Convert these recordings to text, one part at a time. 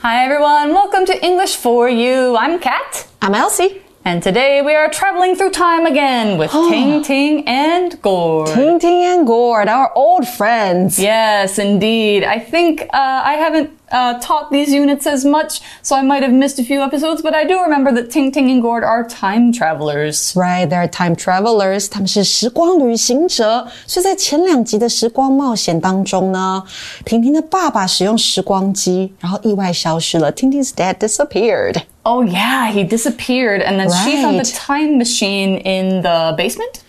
Hi everyone, welcome to English for You. I'm Kat. I'm Elsie. And today we are traveling through time again with Ting Ting and Gord. Ting Ting and Gord, our old friends. Yes, indeed. I think uh, I haven't uh, taught these units as much, so I might have missed a few episodes, but I do remember that Ting Ting and Gord are time travelers. Right, they're time travelers. 他们是时光旅行者。所以在前两集的时光冒险当中呢，婷婷的爸爸使用时光机，然后意外消失了。Ting Ting's dad disappeared. Oh yeah, he disappeared, and then she found the Right. time machine in the basement.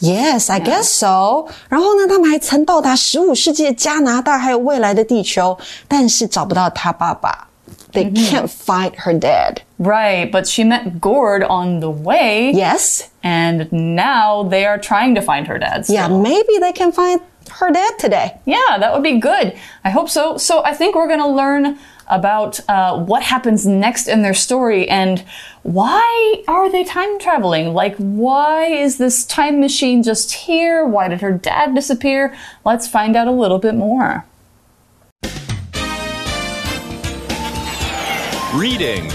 Yes, I guess so. 然后呢，他们还曾到达十五世纪的加拿大，还有未来的地球，但是找不到他爸爸。They can't find her dad. Right, but she met Gord on the way. Yes. And now they are trying to find her dad. Yeah, still. maybe they can find her dad today. Yeah, that would be good. I hope so. So I think we're going to learn about uh, what happens next in their story and why are they time traveling? Like, why is this time machine just here? Why did her dad disappear? Let's find out a little bit more. Reading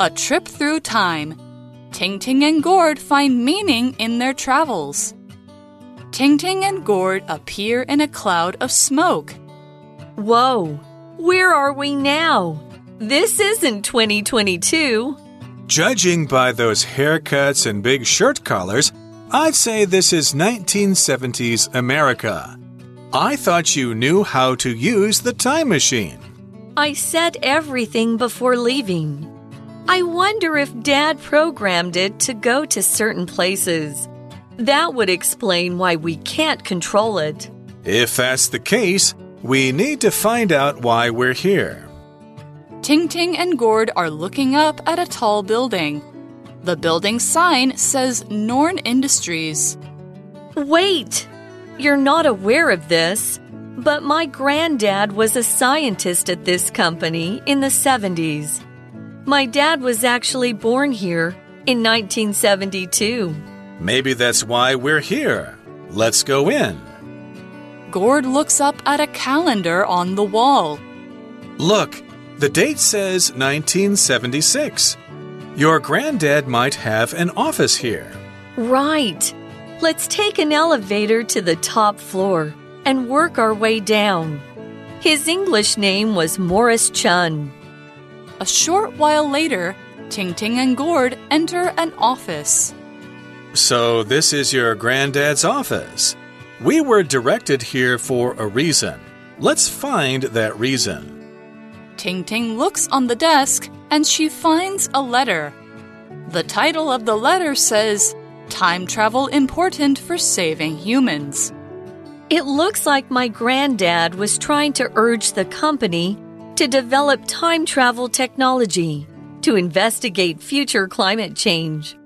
A trip through time. Ting Ting and Gord find meaning in their travels. Ting Ting and Gord appear in a cloud of smoke. Whoa, where are we now? This isn't 2022. Judging by those haircuts and big shirt collars, I'd say this is 1970s America. I thought you knew how to use the time machine. I said everything before leaving. I wonder if Dad programmed it to go to certain places. That would explain why we can't control it. If that's the case, we need to find out why we're here. Ting Ting and Gord are looking up at a tall building. The building sign says Norn Industries. Wait! You're not aware of this, but my granddad was a scientist at this company in the 70s. My dad was actually born here in 1972. Maybe that's why we're here. Let's go in. Gord looks up at a calendar on the wall. Look, the date says 1976. Your granddad might have an office here. Right. Let's take an elevator to the top floor and work our way down. His English name was Morris Chun. A short while later, Ting Ting and Gord enter an office. So, this is your granddad's office. We were directed here for a reason. Let's find that reason. Ting Ting looks on the desk and she finds a letter. The title of the letter says, Time Travel Important for Saving Humans. It looks like my granddad was trying to urge the company to develop time travel technology to investigate future climate change.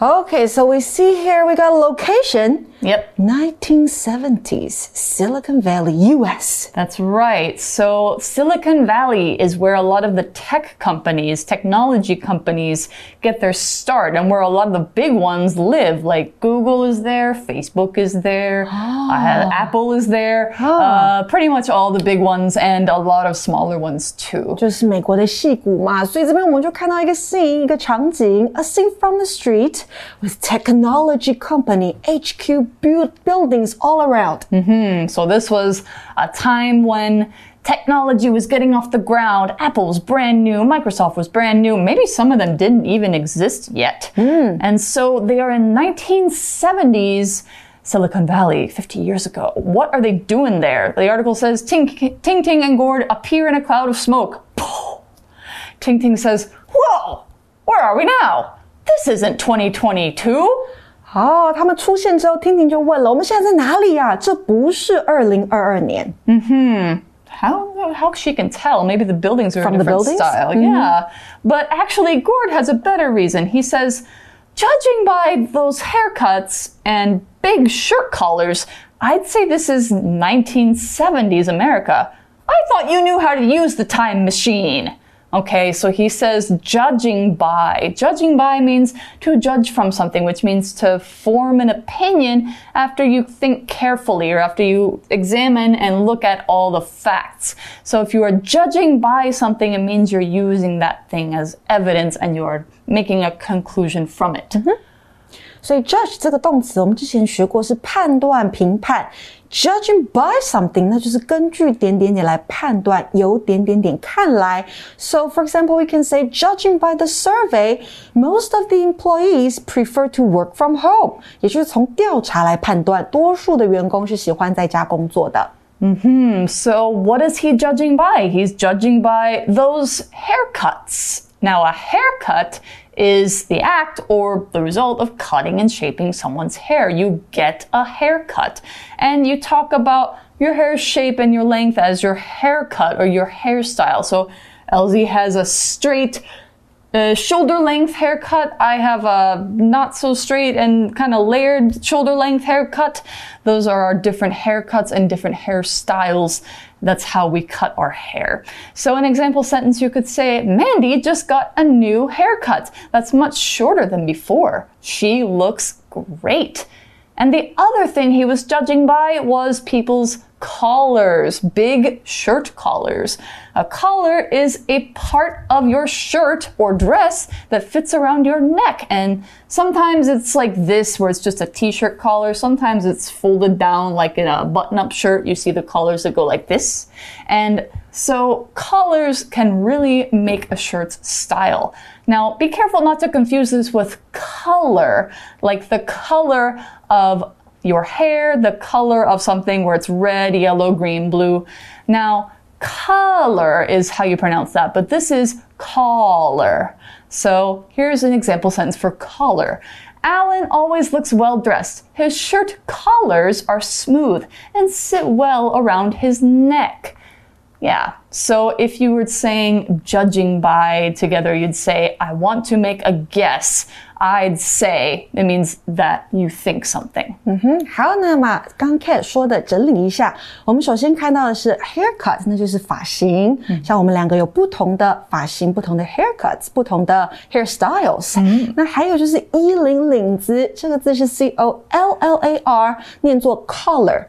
Okay, so we see here we got a location. Yep. 1970s, Silicon Valley, US. That's right. So, Silicon Valley is where a lot of the tech companies, technology companies get their start and where a lot of the big ones live. Like Google is there, Facebook is there, oh. uh, Apple is there, oh. uh, pretty much all the big ones and a lot of smaller ones too. 就是美国的矽谷嘛，所以这边我们就看到一个 scene，一个场景，a scene from the street。With technology company HQ build buildings all around. Mm-hmm. So this was a time when technology was getting off the ground. Apple was brand new, Microsoft was brand new. Maybe some of them didn't even exist yet. Hmm. And so they are in 1970s Silicon Valley 50 years ago. What are they doing there? The article says Ting Ting, Ting and Gord appear in a cloud of smoke. Ting Ting says, "Whoa, where are we now? This isn't 2022. 哦，他们出现之后，婷婷就问了：“我们现在在哪里呀、啊？这不是二零二二年。”嗯哼。How how she can tell? Maybe the buildings are from a the buildings? style. Mm -hmm. Yeah, but actually, Gord has a better reason. He says, judging by those haircuts and big shirt collars, I'd say this is 1970s America. I thought you knew how to use the time machine. Okay, so he says judging by. Judging by means to judge from something, which means to form an opinion after you think carefully or after you examine and look at all the facts. So if you are judging by something, it means you're using that thing as evidence and you're making a conclusion from it. Mm-hmm. 所以 judge 这个动词，我们之前学过是判断、评判。Judging by something，那就是根据点点点来判断，由点点点看来。So, for example, we can say, judging by the survey, most of the employees prefer to work from home。也就是从调查来判断，多数的员工是喜欢在家工作的。Hmm. So, what is he judging by? He's judging by those haircuts. Now, a haircut is the act or the result of cutting and shaping someone's hair. You get a haircut. And you talk about your hair shape and your length as your haircut or your hairstyle. So Elsie has a straight uh, shoulder length haircut. I have a not so straight and kind of layered shoulder length haircut. Those are our different haircuts and different hairstyles. That's how we cut our hair. So, an example sentence you could say, Mandy just got a new haircut. That's much shorter than before. She looks great. And the other thing he was judging by was people's collars, big shirt collars. A collar is a part of your shirt or dress that fits around your neck. And sometimes it's like this, where it's just a t shirt collar. Sometimes it's folded down like in a button up shirt. You see the collars that go like this. And so collars can really make a shirt's style. Now, be careful not to confuse this with color, like the color of your hair, the color of something where it's red, yellow, green, blue. Now, color is how you pronounce that, but this is collar. So here's an example sentence for collar. Alan always looks well dressed. His shirt collars are smooth and sit well around his neck. Yeah. So if you were saying judging by together, you'd say, I want to make a guess. I'd say it means that you think something. 嗯哼，好，那么刚 Cat 说的整理一下，我们首先看到的是 haircut，那就是发型。嗯、像我们两个有不同的发型，不同的 haircuts，不同的 hairstyles。嗯、那还有就是衣领领子，这个字是 c o l l a r，念作 collar。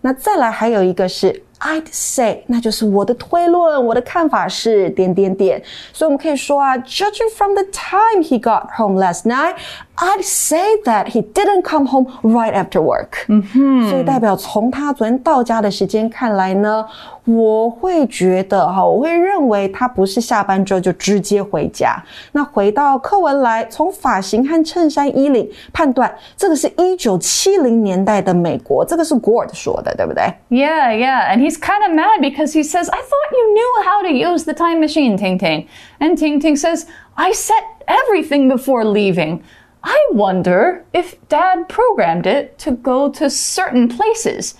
那再来还有一个是 I'd say，那就是我的推论，我的看法是点点点。所以我们可以说啊，Judging from the time he got home last night, I'd say that he didn't come home right after work。嗯哼，所以代表从他昨天到家的时间看来呢，我会觉得哈，我会认为他不是下班之后就直接回家。那回到课文来，从发型和衬衫衣领判断，这个是一九七零年代的美国，这个是 Gord 说的，对不对？Yeah, yeah, and he's kind of mad because he says, "I thought you knew how to use the time machine, Ting Ting." And Ting Ting says, "I set everything before leaving." I wonder if dad programmed it to go to certain places.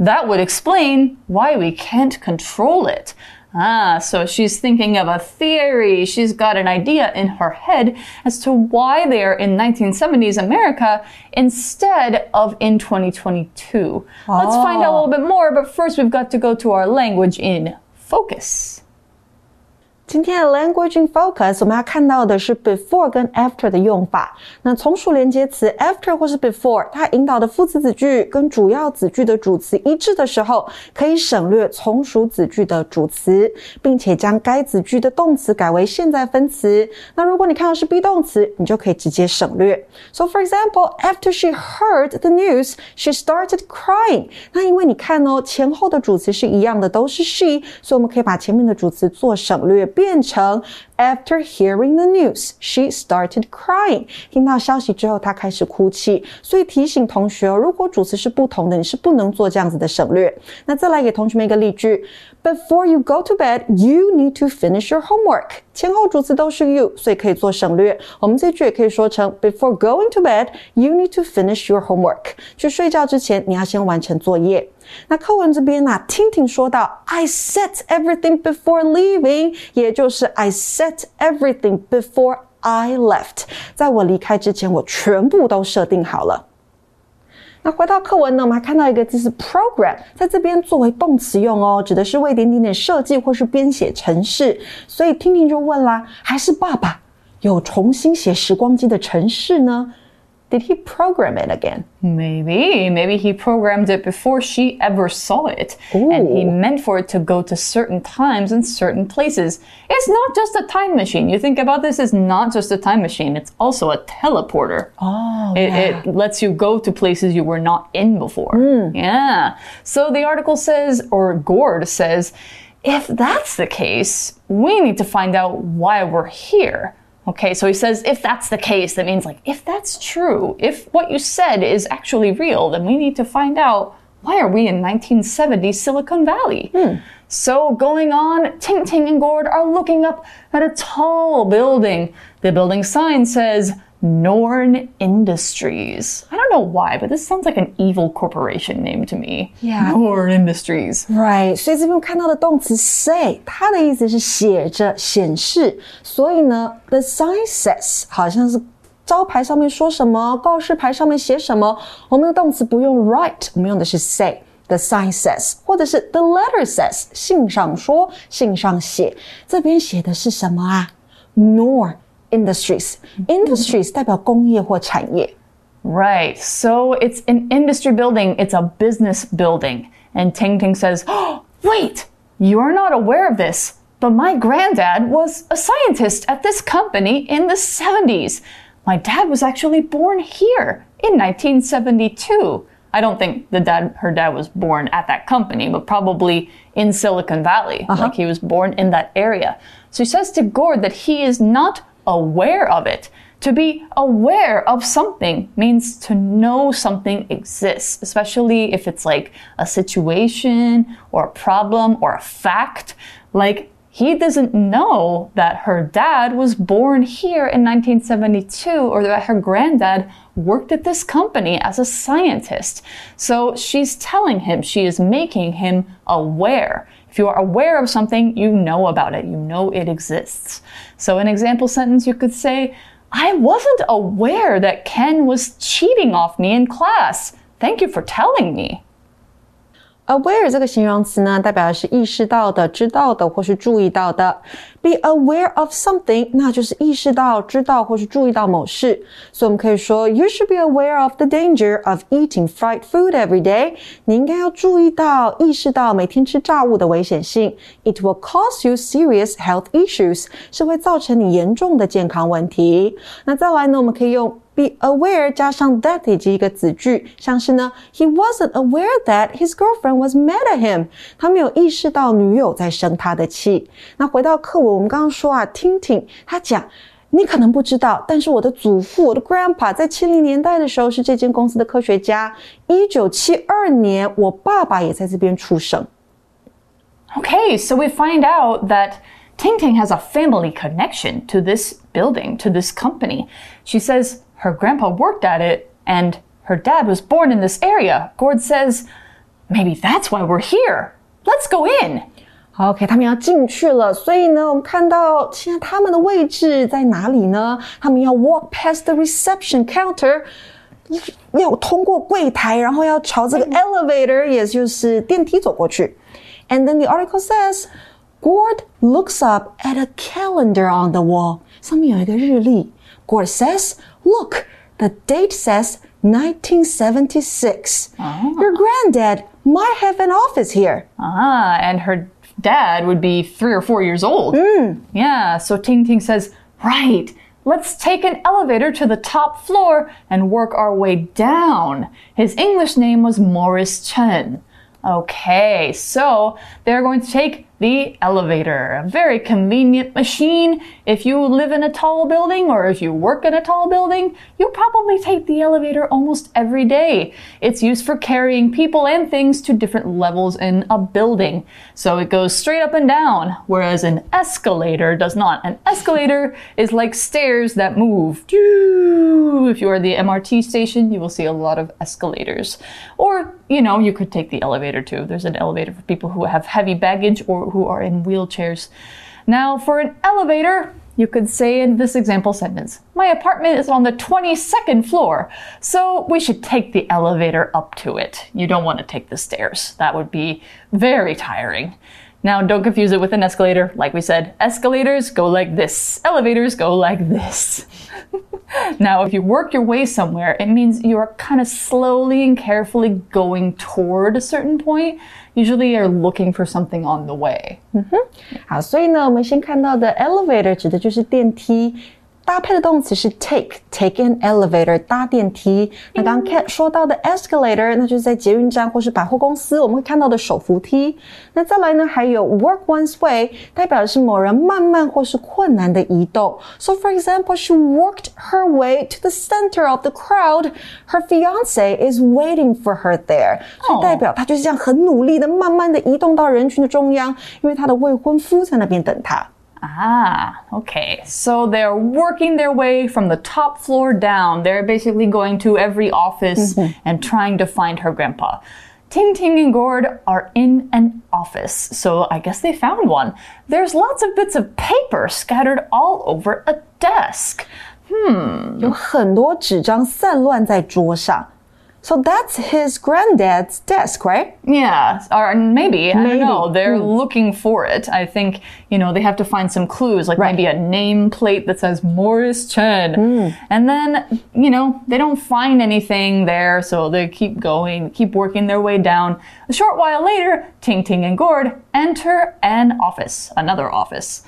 That would explain why we can't control it. Ah, so she's thinking of a theory. She's got an idea in her head as to why they're in 1970s America instead of in 2022. Oh. Let's find out a little bit more, but first we've got to go to our language in focus. 今天的 language in focus，我们要看到的是 before 跟 after 的用法。那从属连接词 after 或是 before，它引导的副词子句跟主要子句的主词一致的时候，可以省略从属子句的主词，并且将该子句的动词改为现在分词。那如果你看到是 be 动词，你就可以直接省略。So for example, after she heard the news, she started crying。那因为你看哦，前后的主词是一样的，都是 she，所以我们可以把前面的主词做省略。变成 After hearing the news, she started crying. 听到消息之后，她开始哭泣。所以提醒同学哦，如果主词是不同的，你是不能做这样子的省略。那再来给同学们一个例句 Before you go to bed, you need to finish your homework. 前后主词都是 you，所以可以做省略。我们这句也可以说成 Before going to bed, you need to finish your homework. 去睡觉之前，你要先完成作业。那课文这边呢、啊，婷婷说到 I set everything before leaving，也就是 I set everything before I left. 在我离开之前，我全部都设定好了。那回到课文呢，我们还看到一个字是 program，在这边作为动词用哦，指的是为点点点设计或是编写程式。所以听听就问啦，还是爸爸有重新写时光机的程式呢？Did he program it again? Maybe. Maybe he programmed it before she ever saw it. And he meant for it to go to certain times and certain places. It's not just a time machine. You think about this, it's not just a time machine, it's also a teleporter. Oh, It, yeah. it lets you go to places you were not in before. Hmm. Yeah. So the article says, or Gord says, if that's the case, we need to find out why we're here. Okay, so he says, if that's the case, that means like, if that's true, if what you said is actually real, then we need to find out why are we in 1970 Silicon Valley? Hmm. So going on, Ting Ting and Gord are looking up at a tall building. The building sign says Norn Industries. I know why, but this sounds like an evil corporation name to me. Yeah. Norn Industries. Right，所以这边看到的动词 say，它的意思是写着、显示。所以呢，the sign says 好像是招牌上面说什么，告示牌上面写什么。我们的动词不用 write，我们用的是 say。The sign says，或者是 the letter says，信上说，信上写。这边写的是什么啊？Nor industries，industries、industries 代表工业或产业。 Right. So it's an industry building, it's a business building. And Ting Ting says, oh, Wait, you're not aware of this, but my granddad was a scientist at this company in the 70s. My dad was actually born here in 1972. I don't think the dad, her dad was born at that company, but probably in Silicon Valley. Uh-huh. Like he was born in that area. So he says to Gord that he is not aware of it. To be aware of something means to know something exists, especially if it's like a situation or a problem or a fact. Like, he doesn't know that her dad was born here in 1972 or that her granddad worked at this company as a scientist. So she's telling him, she is making him aware. If you are aware of something, you know about it, you know it exists. So, an example sentence you could say, I wasn't aware that Ken was cheating off me in class. Thank you for telling me. Aware 这个形容词呢，代表的是意识到的、知道的或是注意到的。 Be aware of something，那就是意识到、知道或是注意到某事。所以我们可以说，You should be aware of the danger of eating fried food every day。你应该要注意到、意识到每天吃炸物的危险性。It will cause you serious health issues，是会造成你严重的健康问题。那再来呢，我们可以用。be aware 加上 that 以及一个子句，像是呢，He wasn't aware that his girlfriend was mad at him。他没有意识到女友在生他的气。那回到课文， 我们刚刚说啊，婷婷他讲。你可能不知道，但是我的祖父，我的 so we find out that Ting Ting has a family connection to this building, to this company. She says her grandpa worked at it and her dad was born in this area. Gord says, maybe that's why we're here. Let's go in. OK，他们要进去了，所以呢，我们看到现在他们的位置在哪里呢？他们要 walk past the reception counter，要通过柜台，然后要朝这个 elevator，也就是电梯走过去。And then the article says, Gord looks up at a calendar on the wall，上面有一个日历。Gord says, "Look, the date says 1976. Your granddad might have an office here." Ah, and her dad would be three or four years old. Hmm. Yeah, so Ting Ting says, right, let's take an elevator to the top floor and work our way down. His English name was Morris Chen. Okay, so they're going to take the elevator, a very convenient machine. If you live in a tall building or if you work in a tall building, you probably take the elevator almost every day. It's used for carrying people and things to different levels in a building. So it goes straight up and down, whereas an escalator does not. An escalator is like stairs that move. If you are at the MRT station, you will see a lot of escalators. Or, you know, you could take the elevator too. There's an elevator for people who have heavy baggage or who are in wheelchairs. Now, for an elevator, You could say in this example sentence, My apartment is on the 22nd floor, so we should take the elevator up to it. You don't want to take the stairs. That would be very tiring. Now, don't confuse it with an escalator. Like we said, escalators go like this, elevators go like this. now, if you work your way somewhere, it means you are kind of slowly and carefully going toward a certain point Usually, you're looking for something on the way. 好，所以呢，我们先看到的 elevator 指的就是电梯。 搭配的动词是 take，take an elevator 搭电梯。那刚刚 Cat 说到的 escalator，那就是在捷运站或是百货公司我们会看到的手扶梯。那再来呢，还有 work one's way，代表的是某人慢慢或是困难的移动。So for example, she worked her way to the center of the crowd. Her fiance is waiting for her there. 所以代表她就是这样很努力的，慢慢的移动到人群的中央，因为她的未婚夫在那边等她。Ah, okay. So they're working their way from the top floor down. They're basically going to every office Mm-hmm. and trying to find her grandpa. Ting Ting and Gord are in an office, so I guess they found one. There's lots of bits of paper scattered all over a desk. 有很多纸张散乱在桌上。 So that's his granddad's desk, right? Yeah, or maybe, I don't know. They're Hmm. looking for it. I think, you know, they have to find some clues, like Right. maybe a nameplate that says Morris Chen. Hmm. And then, you know, they don't find anything there, so they keep going, keep working their way down. A short while later, Ting Ting and Gord enter an office, another office.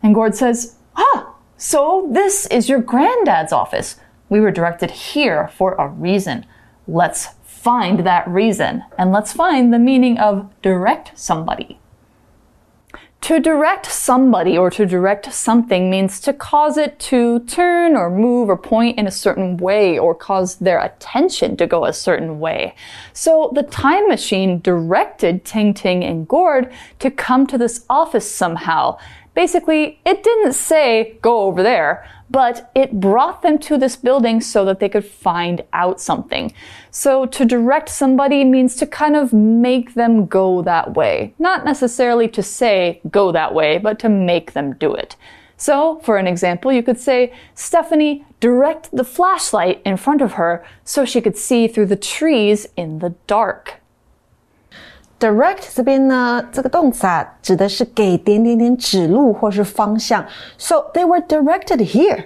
And Gord says, Ah, so this is your granddad's office. We were directed here for a reason. Let's find that reason and let's find the meaning of direct somebody. To direct somebody or to direct something means to cause it to turn or move or point in a certain way or cause their attention to go a certain way. So the time machine directed Ting Ting and Gord to come to this office somehow. Basically, it didn't say go over there, but it brought them to this building so that they could find out something. So to direct somebody means to kind of make them go that way. Not necessarily to say go that way, but to make them do it. So, for an example, you could say, Stephanie, direct the flashlight in front of her so she could see through the trees in the dark Direct 这边呢，这个动词啊，指的是给点点点指路或是方向。So they were directed here.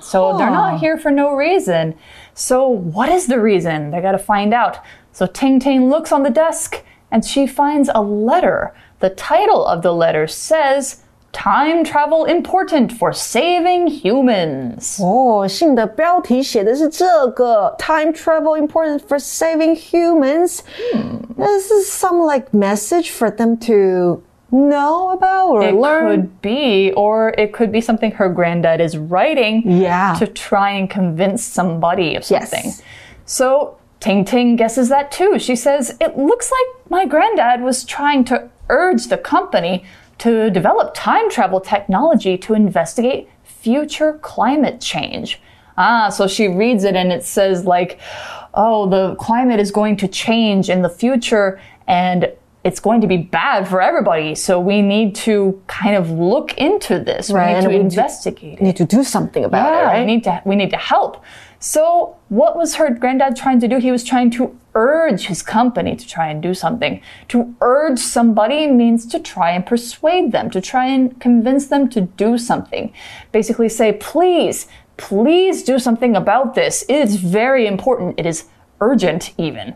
So they're not here for no reason. So what is the reason? They got to find out. So Ting Ting looks on the desk and she finds a letter. The title of the letter says, Time travel important for saving humans. 哦，信的标题写的是这个 Time travel important for saving humans. This is some like message for them to know about or It learn. could be, or it could be something her granddad is writing Yeah. to try and convince somebody of Yes. something. So Ting Ting guesses that too. She says, It looks like my granddad was trying to urge the company to develop time travel technology to investigate future climate change. Ah, so she reads it and it says, like, oh, the climate is going to change in the future and it's going to be bad for everybody. So we need to kind of look into this. Right, We and need to we need to- investigate it. Need to do something about Yeah, it, right? we need to we need to help. So what was her granddad trying to do? He was trying to urge his company to try and do something. To urge somebody means to try and persuade them, to try and convince them to do something. Basically say, please, please do something about this. It is very important. It is urgent even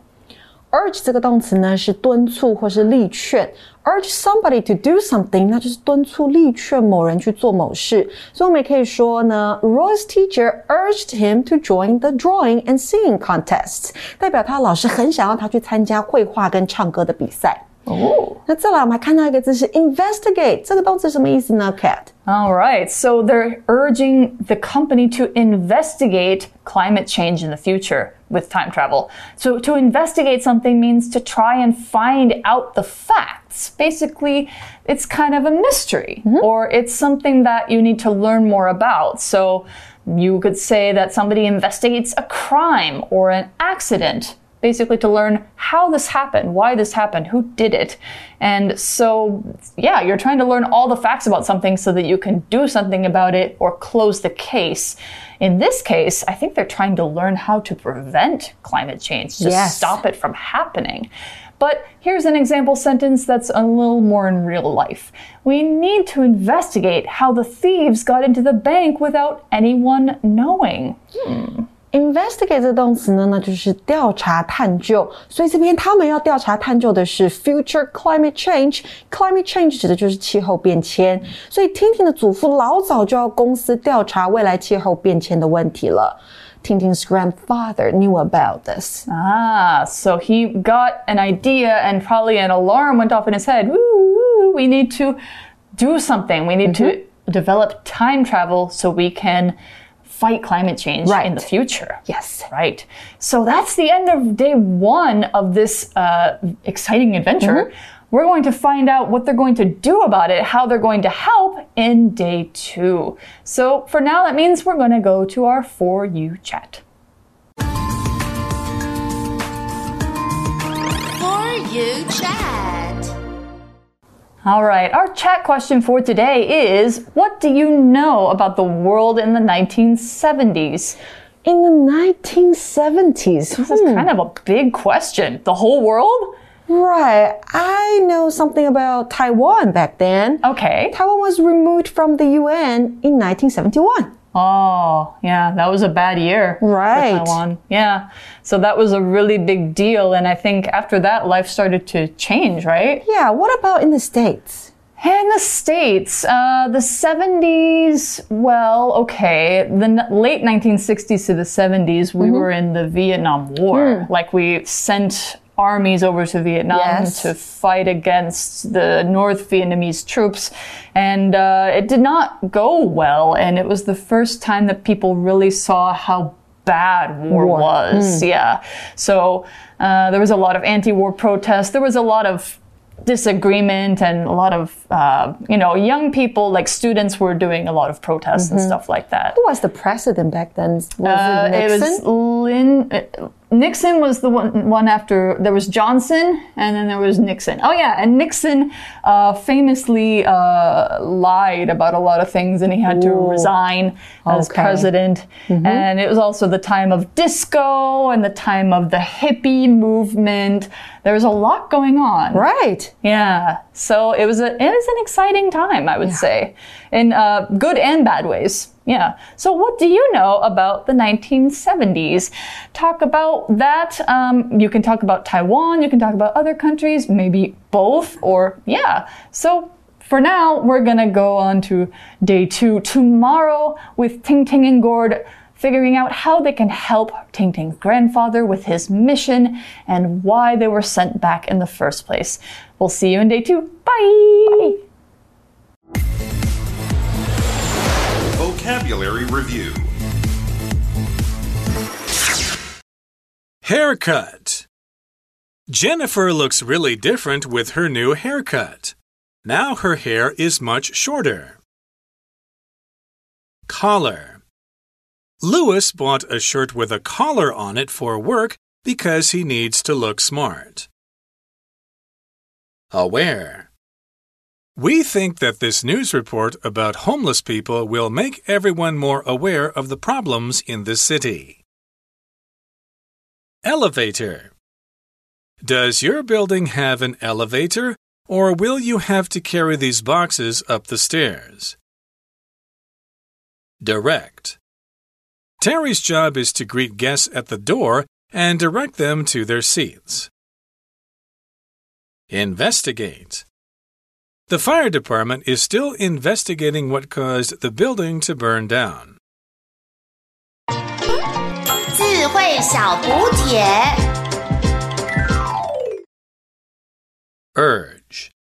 urge 这个动词呢是敦促或是力劝，urge somebody to do something，那就是敦促力劝某人去做某事。所以我们也可以说呢，Roy's teacher urged him to join the drawing and singing contests，代表他老师很想要他去参加绘画跟唱歌的比赛。哦。那再来，我们还看到一个字是 investigate，这个动词什么意思呢？Cat。 All right, so they're urging the company to investigate climate change in the future with time travel. So, to investigate something means to try and find out the facts. Basically, it's kind of a mystery, mm-hmm. or it's something that you need to learn more about. So, you could say that somebody investigates a crime or an accident basically to learn how this happened, why this happened, who did it. And so, yeah, you're trying to learn all the facts about something so that you can do something about it or close the case. In this case, I think they're trying to learn how to prevent climate change, to Yes. stop it from happening. But here's an example sentence that's a little more in real life. We need to investigate how the thieves got into the bank without anyone knowing. Hmm. Investigate 这动词呢，那就是调查探究，所以这边他们要调查探究的是 future climate change。climate change 指的就是气候变迁，所以婷婷的祖父老早就要公司调查未来气候变迁的问题了。Ting Ting's grandfather knew about this. Ah, so he got an idea and probably an alarm went off in his head. We need to do something. We need mm -hmm. to mm-hmm. develop time travel so we can fight climate change Right. in the future. Yes. Right. So that's the end of day one of this uh, exciting adventure. We're going to find out what they're going to do about it, how they're going to help in day two. So for now, that means we're going to go to our For You chat. For you chat. All right, our chat question for today is What do you know about the world in the 1970s? In the 1970s. This is kind of a big question. The whole world? Right. I know something about Taiwan back then. Okay. Taiwan was removed from the UN in 1971. Oh, yeah, that was a bad year. for Right. Taiwan. Yeah. So that was a really big deal. And I think after that, life started to change, right? Yeah, what about in the States? In the States, uh, the 70s, well, okay. The n- late 1960s to the 70s, we were in the Vietnam War. Like, we sent armies over to Vietnam Yes. to fight against the North Vietnamese troops. And uh, it did not go well. And it was the first time that people really saw how bad war, War. was. Yeah. So uh, there was a lot of anti war protests. There was a lot of disagreement and a lot of uh, you know young people like students were doing a lot of protests and stuff like that Who was the president back then? Was uh, it it Nixon? was Lin, uh, Nixon was the one, one after there was Johnson and then there was Nixon. Oh yeah, and Nixon uh, famously uh, lied about a lot of things and he had to Ooh. resign as Okay. president. And it was also the time of disco and the time of the hippie movement. There was a lot going on. right. Yeah. So it was a it was an exciting time, I would say, in uh, good and bad ways. Yeah. So what do you know about the 1970s? Talk about that. Um, you can talk about Taiwan. You can talk about other countries, maybe both, or yeah. So. For now, we're gonna go on to day two tomorrow with Ting Ting and Gord figuring out how they can help Ting Ting's grandfather with his mission and why they were sent back in the first place. We'll see you in day two. Bye. Vocabulary Review Haircut. Jennifer looks really different with her new haircut. Now her hair is much shorter. Collar. Lewis bought a shirt with a collar on it for work because he needs to look smart. Aware. We think that this news report about homeless people will make everyone more aware of the problems in the city. Elevator. Does your building have an elevator, or will you have to carry these boxes up the stairs? Direct. Terry's job is to greet guests at the door and direct them to their seats. Investigate. The fire department is still investigating what caused the building to burn down. 智慧小补帖。 Urge.